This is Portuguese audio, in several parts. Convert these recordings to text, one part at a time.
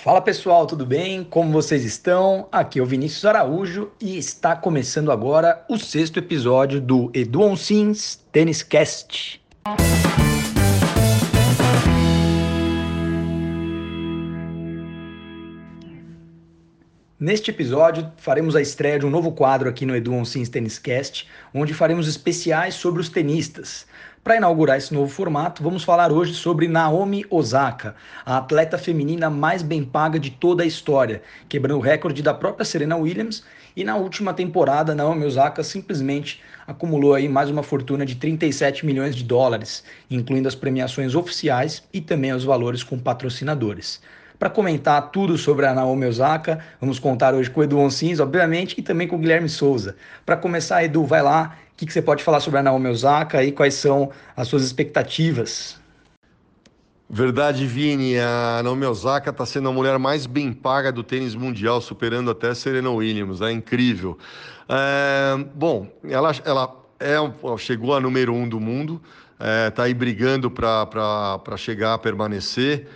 Fala pessoal, tudo bem? Como vocês estão? Aqui é o Vinícius Araújo e está começando agora o sexto episódio do Edu Onsins Tênis Cast. Neste episódio, faremos a estreia de um novo quadro aqui no Edu Onsins Tênis Cast, onde faremos especiais sobre os tenistas. Para inaugurar esse novo formato, vamos falar hoje sobre Naomi Osaka, a atleta feminina mais bem paga de toda a história, quebrando o recorde da própria Serena Williams. E na última temporada, Naomi Osaka simplesmente acumulou aí mais uma fortuna de 37 milhões de dólares, incluindo as premiações oficiais e também os valores com patrocinadores. Para comentar tudo sobre a Naomi Osaka, vamos contar hoje com o Edu Onsins, obviamente, e também com o Guilherme Souza. Para começar, Edu, vai lá que, que você pode falar sobre a Naomi Osaka e quais são as suas expectativas? Verdade, Vini. A Naomi Osaka está sendo a mulher mais bem paga do tênis mundial, superando até Serena Williams. É incrível. É, bom, ela, ela é, chegou a número um do mundo, está é, tá aí brigando para chegar a permanecer.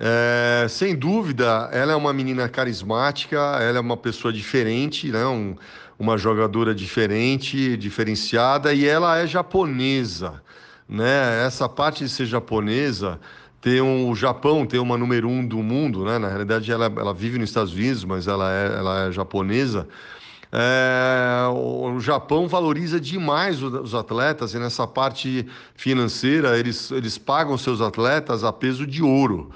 É, sem dúvida, ela é uma menina carismática, ela é uma pessoa diferente, né? Um, uma jogadora diferente, diferenciada, e ela é japonesa. Né? Essa parte de ser japonesa tem um, o Japão tem uma número um do mundo, né? Na realidade, ela, ela vive nos Estados Unidos, mas ela é, ela é japonesa. É, o Japão valoriza demais os atletas e nessa parte financeira eles, eles pagam seus atletas a peso de ouro.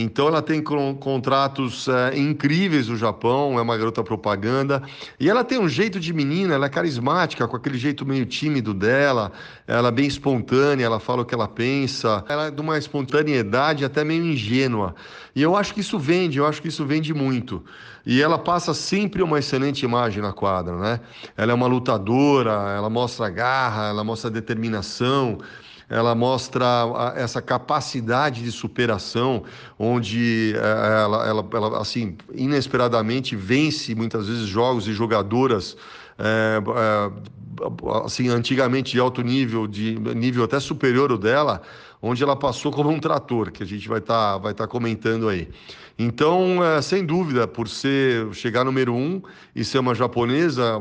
Então ela tem contratos é, incríveis no Japão, é uma garota propaganda. E ela tem um jeito de menina, ela é carismática, com aquele jeito meio tímido dela, ela é bem espontânea, ela fala o que ela pensa. Ela é de uma espontaneidade até meio ingênua. E eu acho que isso vende, eu acho que isso vende muito. E ela passa sempre uma excelente imagem na quadra, né? Ela é uma lutadora, ela mostra garra, ela mostra determinação ela mostra essa capacidade de superação, onde eh, ela, ela, ela assim, inesperadamente vence muitas vezes jogos e jogadoras é, é, assim, antigamente de alto nível, de nível até superior ao dela, onde ela passou como um trator, que a gente vai estar tá, vai tá comentando aí. Então, é, sem dúvida, por ser chegar número um e ser uma japonesa,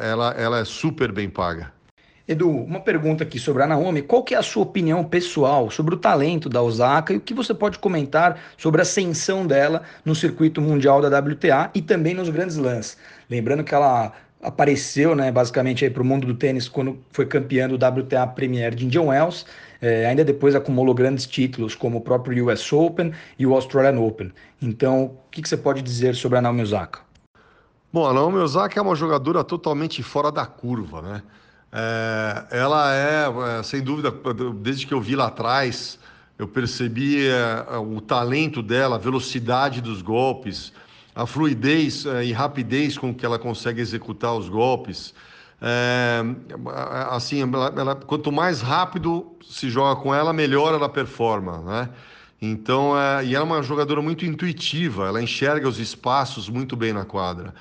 ela, ela é super bem paga. Edu, uma pergunta aqui sobre a Naomi. Qual que é a sua opinião pessoal sobre o talento da Osaka e o que você pode comentar sobre a ascensão dela no circuito mundial da WTA e também nos grandes lãs? Lembrando que ela apareceu, né, basicamente para o mundo do tênis quando foi campeã do WTA Premier de Indian Wells. É, ainda depois acumulou grandes títulos como o próprio US Open e o Australian Open. Então, o que, que você pode dizer sobre a Naomi Osaka? Bom, a Naomi Osaka é uma jogadora totalmente fora da curva, né? É, ela é, é, sem dúvida, desde que eu vi lá atrás, eu percebi é, o talento dela, a velocidade dos golpes, a fluidez é, e rapidez com que ela consegue executar os golpes. É, assim, ela, ela, quanto mais rápido se joga com ela, melhor ela performa, né? Então, é, e ela é uma jogadora muito intuitiva, ela enxerga os espaços muito bem na quadra.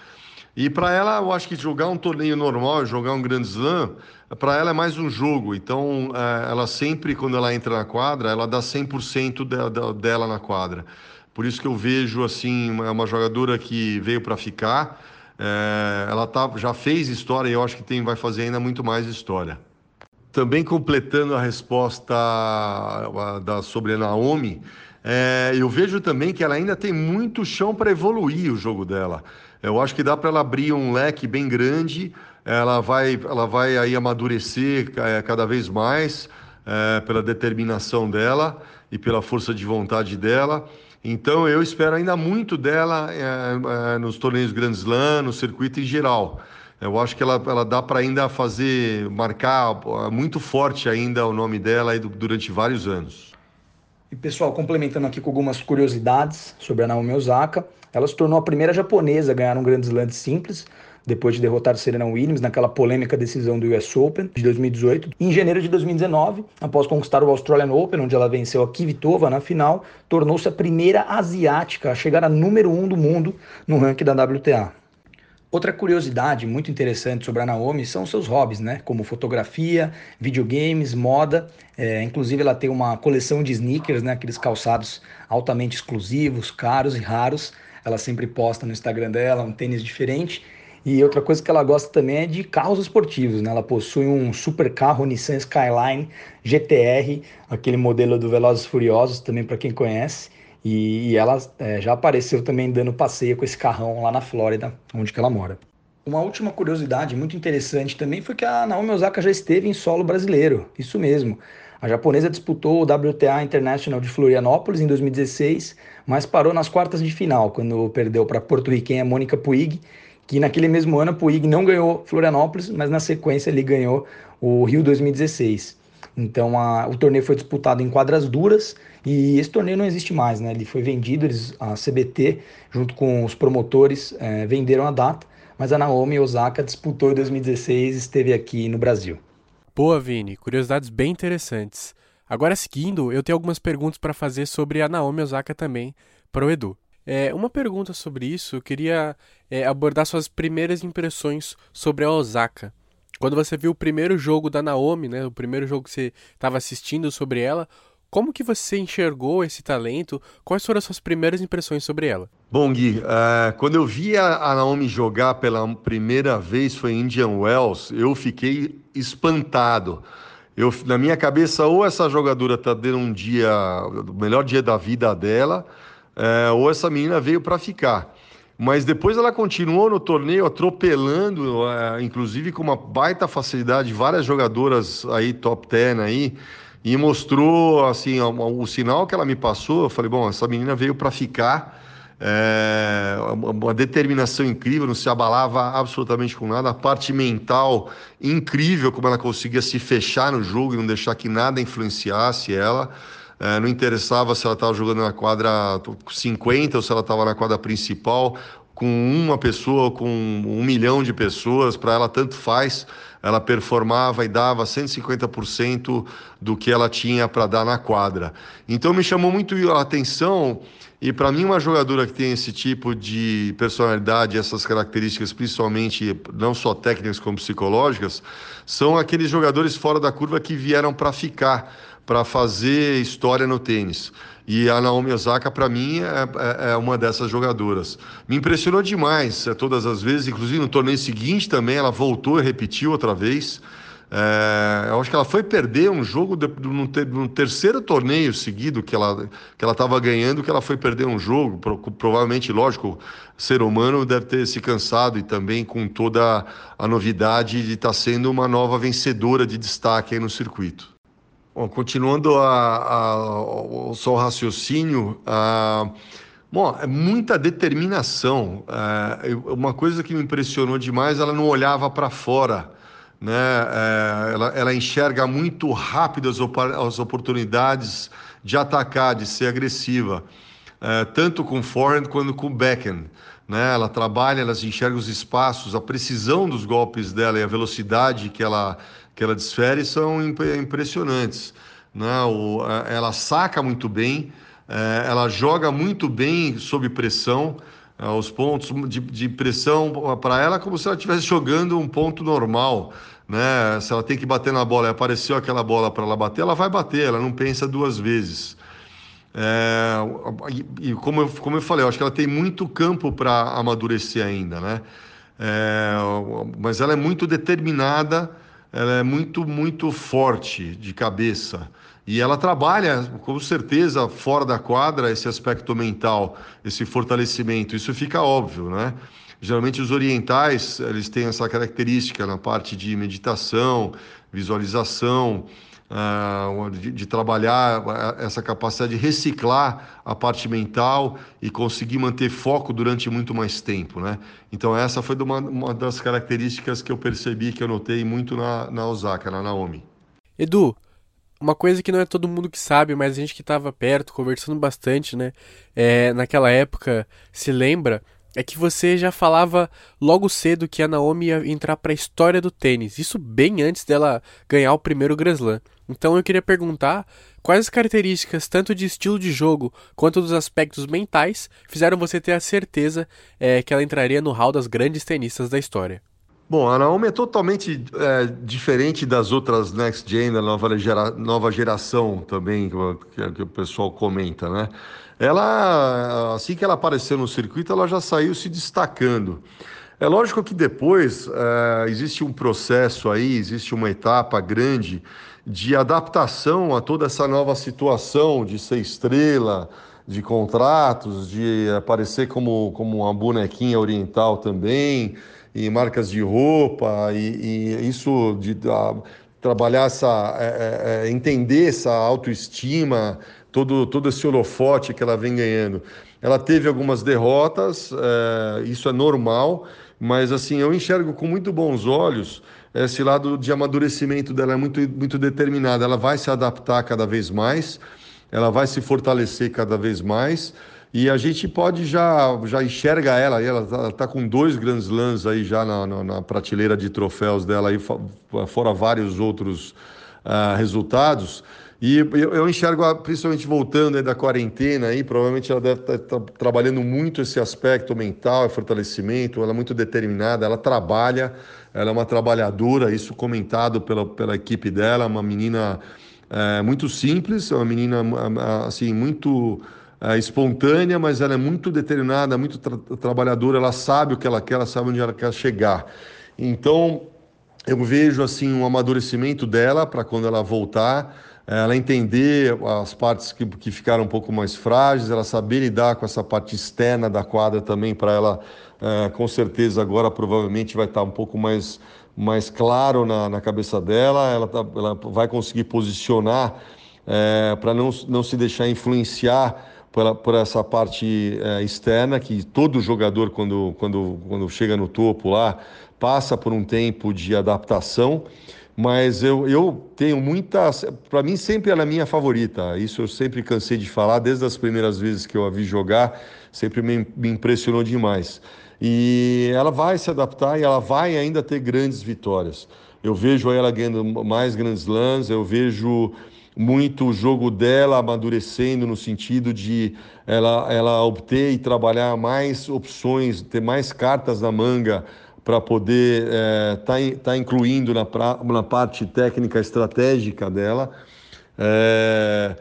E para ela, eu acho que jogar um torneio normal, jogar um Grand Slam, para ela é mais um jogo. Então, é, ela sempre, quando ela entra na quadra, ela dá 100% de, de, dela na quadra. Por isso que eu vejo, assim, uma jogadora que veio para ficar. É, ela tá, já fez história e eu acho que tem, vai fazer ainda muito mais história. Também completando a resposta da, sobre a Naomi, é, eu vejo também que ela ainda tem muito chão para evoluir o jogo dela. Eu acho que dá para ela abrir um leque bem grande, ela vai, ela vai aí amadurecer é, cada vez mais é, pela determinação dela e pela força de vontade dela. Então eu espero ainda muito dela é, é, nos torneios Grand Slam, no circuito em geral. Eu acho que ela, ela dá para ainda fazer, marcar muito forte ainda o nome dela durante vários anos. E pessoal, complementando aqui com algumas curiosidades sobre a Naomi Osaka, ela se tornou a primeira japonesa a ganhar um Grand Slam simples, depois de derrotar Serena Williams naquela polêmica decisão do US Open de 2018. E em janeiro de 2019, após conquistar o Australian Open, onde ela venceu a Kvitova na final, tornou-se a primeira asiática a chegar a número um do mundo no ranking da WTA. Outra curiosidade muito interessante sobre a Naomi são seus hobbies, né? Como fotografia, videogames, moda. É, inclusive, ela tem uma coleção de sneakers, né? Aqueles calçados altamente exclusivos, caros e raros. Ela sempre posta no Instagram dela um tênis diferente. E outra coisa que ela gosta também é de carros esportivos, né? Ela possui um super carro Nissan Skyline GTR, aquele modelo do Velozes Furiosos, também para quem conhece. E, e ela é, já apareceu também dando passeio com esse carrão lá na Flórida, onde que ela mora. Uma última curiosidade muito interessante também foi que a Naomi Osaka já esteve em solo brasileiro, isso mesmo. A japonesa disputou o WTA International de Florianópolis em 2016, mas parou nas quartas de final, quando perdeu para a porto-riquenha Mônica Puig, que naquele mesmo ano Puig não ganhou Florianópolis, mas na sequência ele ganhou o Rio 2016. Então a, o torneio foi disputado em quadras duras e esse torneio não existe mais, né? Ele foi vendido, eles, a CBT, junto com os promotores, é, venderam a data, mas a Naomi Osaka disputou em 2016 e esteve aqui no Brasil. Boa, Vini, curiosidades bem interessantes. Agora, seguindo, eu tenho algumas perguntas para fazer sobre a Naomi Osaka também para o Edu. É, uma pergunta sobre isso, eu queria é, abordar suas primeiras impressões sobre a Osaka. Quando você viu o primeiro jogo da Naomi, né, o primeiro jogo que você estava assistindo sobre ela, como que você enxergou esse talento? Quais foram as suas primeiras impressões sobre ela? Bom, Gui, uh, quando eu vi a, Naomi jogar pela primeira vez foi em Indian Wells, eu fiquei espantado. Eu, na minha cabeça, ou essa jogadora está dando um dia, o melhor dia da vida dela, uh, ou essa menina veio para ficar. Mas depois ela continuou no torneio atropelando, uh, inclusive com uma baita facilidade, várias jogadoras aí top 10 aí, e mostrou assim o, sinal que ela me passou. Eu falei, bom, essa menina veio para ficar. É, uma determinação incrível, não se abalava absolutamente com nada. A parte mental incrível, como ela conseguia se fechar no jogo e não deixar que nada influenciasse ela. É, não interessava se ela estava jogando na quadra 50 ou se ela estava na quadra principal com uma pessoa, com um milhão de pessoas, para ela tanto faz, ela performava e dava 150% do que ela tinha para dar na quadra. Então me chamou muito a atenção e para mim uma jogadora que tem esse tipo de personalidade, essas características, principalmente não só técnicas como psicológicas, são aqueles jogadores fora da curva que vieram para ficar, para fazer história no tênis. E a Naomi Osaka, para mim, é, é, é, uma dessas jogadoras. Me impressionou demais é, todas as vezes, inclusive no torneio seguinte também, ela voltou e repetiu outra vez. É, eu acho que ela foi perder um jogo no, ter, no, terceiro torneio seguido que ela que ela estava ganhando, que ela foi perder um jogo. Pro, provavelmente, lógico, ser humano deve ter se cansado e também com toda a novidade de estar tá sendo uma nova vencedora de destaque no circuito. Bom, continuando a, a, o seu raciocínio, a, bom, é muita determinação. É, uma coisa que me impressionou demais, ela não olhava para fora. Né? É, ela, ela, enxerga muito rápido as, as, oportunidades de atacar, de ser agressiva, é, tanto com forehand quanto com backhand. Né? Ela trabalha, ela enxerga os espaços, a precisão dos golpes dela e a velocidade que ela que ela desfere são impressionantes. Né? O, ela saca muito bem, é, ela joga muito bem sob pressão. É, os pontos de, de pressão para ela como se ela estivesse jogando um ponto normal. Né? Se ela tem que bater na bola e apareceu aquela bola para ela bater, ela vai bater, ela não pensa duas vezes. É, e como, eu, como eu falei, eu acho que ela tem muito campo para amadurecer ainda, né? É, mas ela é muito determinada ela é muito, muito forte de cabeça. E ela trabalha, com certeza, fora da quadra, esse aspecto mental, esse fortalecimento. Isso fica óbvio, né? Geralmente os orientais, eles têm essa característica na parte de meditação, visualização, uh, de, trabalhar essa capacidade de reciclar a parte mental e conseguir manter foco durante muito mais tempo, né? Então essa foi uma, uma das características que eu percebi, que eu notei muito na, na Osaka, na Naomi. Edu, uma coisa que não é todo mundo que sabe, mas a gente que estava perto, conversando bastante, né? É, naquela época, se lembra, é que você já falava logo cedo que a Naomi ia entrar para a história do tênis. Isso bem antes dela ganhar o primeiro Grand Slam. Então eu queria perguntar quais as características, tanto de estilo de jogo quanto dos aspectos mentais, fizeram você ter a certeza é, que ela entraria no hall das grandes tenistas da história? Bom, a Naomi é totalmente é, diferente das outras Next Gen, da nova, gera, nova geração também, que, que, o pessoal comenta, né? Ela, assim que ela apareceu no circuito, ela já saiu se destacando. É lógico que depois é, existe um processo aí, existe uma etapa grande de adaptação a toda essa nova situação de ser estrela, de contratos, de aparecer como, como uma bonequinha oriental também, e marcas de roupa, e, e isso de a, trabalhar essa, é, é, entender essa autoestima, todo, todo esse holofote que ela vem ganhando. Ela teve algumas derrotas, é, isso é normal, mas assim, eu enxergo com muito bons olhos esse lado de amadurecimento dela é muito, muito determinada. Ela vai se adaptar cada vez mais, ela vai se fortalecer cada vez mais. E a gente pode já, já enxerga ela, ela está tá com dois grandes lãs aí já na, na, na, prateleira de troféus dela, aí, fora vários outros uh, resultados. E eu, enxergo, principalmente voltando da quarentena, aí, provavelmente ela deve estar tá, tá trabalhando muito esse aspecto mental, fortalecimento, ela é muito determinada, ela trabalha, ela é uma trabalhadora, isso comentado pela, pela equipe dela, uma menina é, muito simples, é uma menina assim, muito é, espontânea, mas ela é muito determinada, muito tra trabalhadora, ela sabe o que ela quer, ela sabe onde ela quer chegar. Então, eu vejo assim um amadurecimento dela para quando ela voltar, ela entender as partes que, que ficaram um pouco mais frágeis, ela saber lidar com essa parte externa da quadra também, para ela, é, com certeza, agora provavelmente vai estar um pouco mais, mais claro na, na cabeça dela, ela, tá, ela vai conseguir posicionar é, para não, não se deixar influenciar por, por essa parte é, externa, que todo jogador, quando, quando, quando chega no topo lá, passa por um tempo de adaptação mas eu, eu tenho muitas. Para mim, sempre ela é minha favorita. Isso eu sempre cansei de falar, desde as primeiras vezes que eu a vi jogar, sempre me, me impressionou demais. E ela vai se adaptar e ela vai ainda ter grandes vitórias. Eu vejo ela ganhando mais grandes lãs, eu vejo muito o jogo dela amadurecendo no sentido de ela, ela obter e trabalhar mais opções, ter mais cartas na manga para poder estar é, tá, tá incluindo na, pra, na parte técnica estratégica dela. É,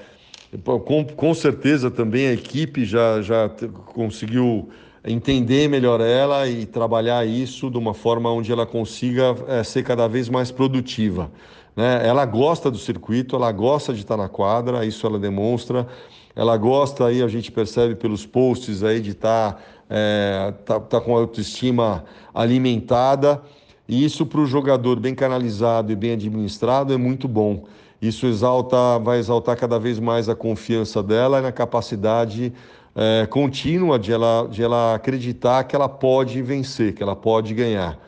com, com certeza também a equipe já, já conseguiu entender melhor ela e trabalhar isso de uma forma onde ela consiga é, ser cada vez mais produtiva. Né? Ela gosta do circuito, ela gosta de estar na quadra, isso ela demonstra. Ela gosta aí, a gente percebe pelos posts aí de estar é, tá, tá com a autoestima alimentada. E isso para o jogador bem canalizado e bem administrado é muito bom. Isso exalta, vai exaltar cada vez mais a confiança dela na capacidade é, contínua de ela, de ela acreditar que ela pode vencer, que ela pode ganhar.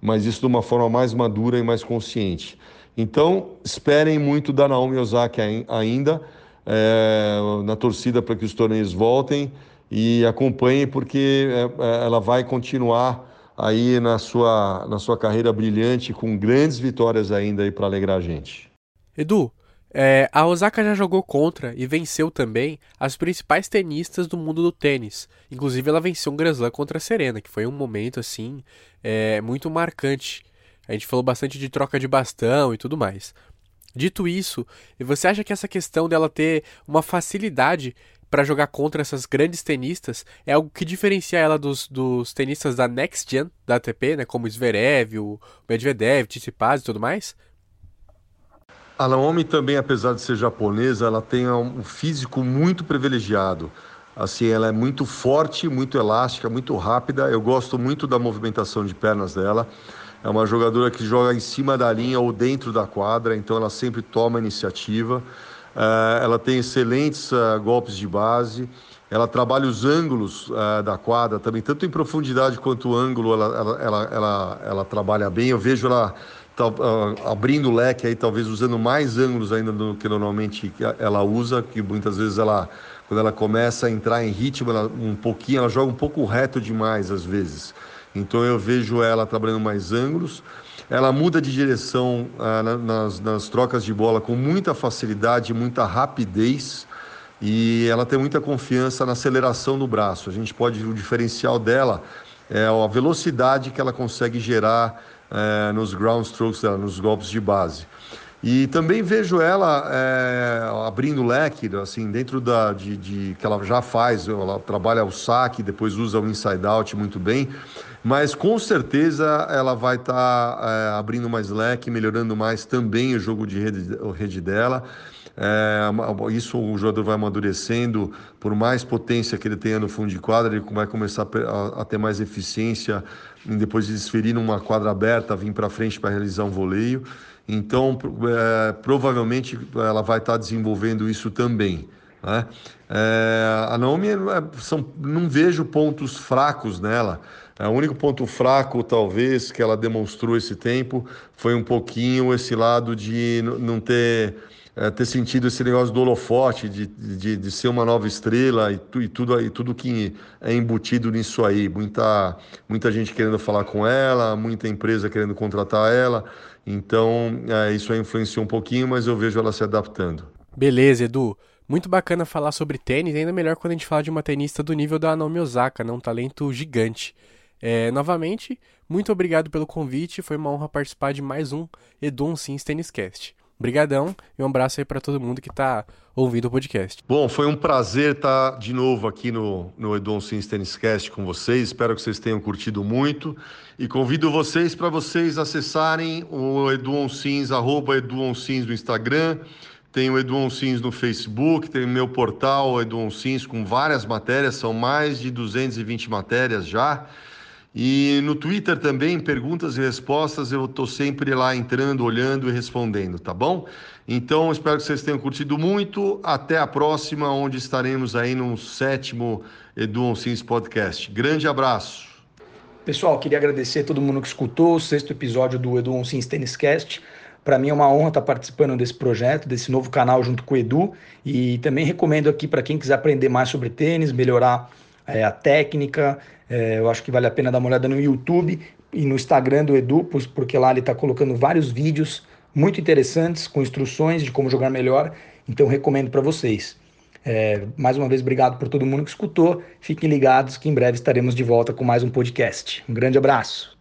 Mas isso de uma forma mais madura e mais consciente. Então, esperem muito da Naomi Osaka ainda, é, na torcida para que os torneios voltem e acompanhe porque é, é, ela vai continuar aí na sua, na sua carreira brilhante com grandes vitórias ainda aí para alegrar a gente. Edu, é, a Osaka já jogou contra e venceu também as principais tenistas do mundo do tênis. Inclusive ela venceu um Grand Slam contra a Serena, que foi um momento assim é, muito marcante. A gente falou bastante de troca de bastão e tudo mais. Dito isso, você acha que essa questão dela ter uma facilidade para jogar contra essas grandes tenistas é algo que diferencia ela dos, dos tenistas da Next Gen da ATP, né, como Zverev, o Medvedev, Tsitsipas e tudo mais? A Naomi também, apesar de ser japonesa, ela tem um físico muito privilegiado. Assim, ela é muito forte, muito elástica, muito rápida. Eu gosto muito da movimentação de pernas dela. É uma jogadora que joga em cima da linha ou dentro da quadra, então ela sempre toma iniciativa. Uh, ela tem excelentes uh, golpes de base. Ela trabalha os ângulos uh, da quadra também, tanto em profundidade quanto ângulo, ela, ela, ela, ela, ela trabalha bem. Eu vejo ela abrindo o leque aí, talvez usando mais ângulos ainda do que normalmente ela usa, que muitas vezes ela, quando ela começa a entrar em ritmo, ela, um pouquinho, ela joga um pouco reto demais às vezes. Então eu vejo ela trabalhando mais ângulos. Ela muda de direção ah, nas, nas trocas de bola com muita facilidade, muita rapidez e ela tem muita confiança na aceleração do braço. A gente pode o diferencial dela é a velocidade que ela consegue gerar é, nos ground strokes dela, nos golpes de base. E também vejo ela é, abrindo leque, assim, dentro da, de, de, que ela já faz, ela trabalha o saque, depois usa o inside out muito bem, mas com certeza ela vai estar tá, é, abrindo mais leque, melhorando mais também o jogo de rede, rede dela. É, isso o jogador vai amadurecendo, por mais potência que ele tenha no fundo de quadra, ele vai começar a, a ter mais eficiência depois de desferir numa quadra aberta, vir para frente para realizar um voleio. Então, é, provavelmente ela vai estar tá desenvolvendo isso também. Né? É, a Naomi, é, são, não vejo pontos fracos nela. É, o único ponto fraco, talvez, que ela demonstrou esse tempo foi um pouquinho esse lado de não ter é, ter sentido esse negócio do holofote, de, de, de ser uma nova estrela e, tu, e, tudo, e tudo que é embutido nisso aí. Muita, muita gente querendo falar com ela, muita empresa querendo contratar ela. Então, é, isso aí influenciou um pouquinho, mas eu vejo ela se adaptando. Beleza, Edu. Muito bacana falar sobre tênis, ainda melhor quando a gente fala de uma tenista do nível da Naomi Osaka, né? um talento gigante. É, novamente, muito obrigado pelo convite, foi uma honra participar de mais um Edu Sims Tênis Cast. Obrigadão e um abraço aí para todo mundo que está ouvindo o podcast. Bom, foi um prazer estar de novo aqui no, no Edon Sims Tennis Cast com vocês. Espero que vocês tenham curtido muito e convido vocês para vocês acessarem o Edon Sims, arroba no Instagram. Tem o Edon Sims no Facebook, tem o meu portal Edon Sims com várias matérias, são mais de 220 matérias já. E no Twitter também, perguntas e respostas, eu estou sempre lá entrando, olhando e respondendo, tá bom? Então, espero que vocês tenham curtido muito. Até a próxima, onde estaremos aí no sétimo Edu Onsins Podcast. Grande abraço. Pessoal, queria agradecer a todo mundo que escutou o sexto episódio do Edu Onsins Tênis Cast. Para mim é uma honra estar participando desse projeto, desse novo canal junto com o Edu. E também recomendo aqui para quem quiser aprender mais sobre tênis, melhorar é, a técnica. É, eu acho que vale a pena dar uma olhada no YouTube e no Instagram do Edu, porque lá ele está colocando vários vídeos muito interessantes com instruções de como jogar melhor. Então recomendo para vocês. É, mais uma vez, obrigado por todo mundo que escutou. Fiquem ligados que em breve estaremos de volta com mais um podcast. Um grande abraço.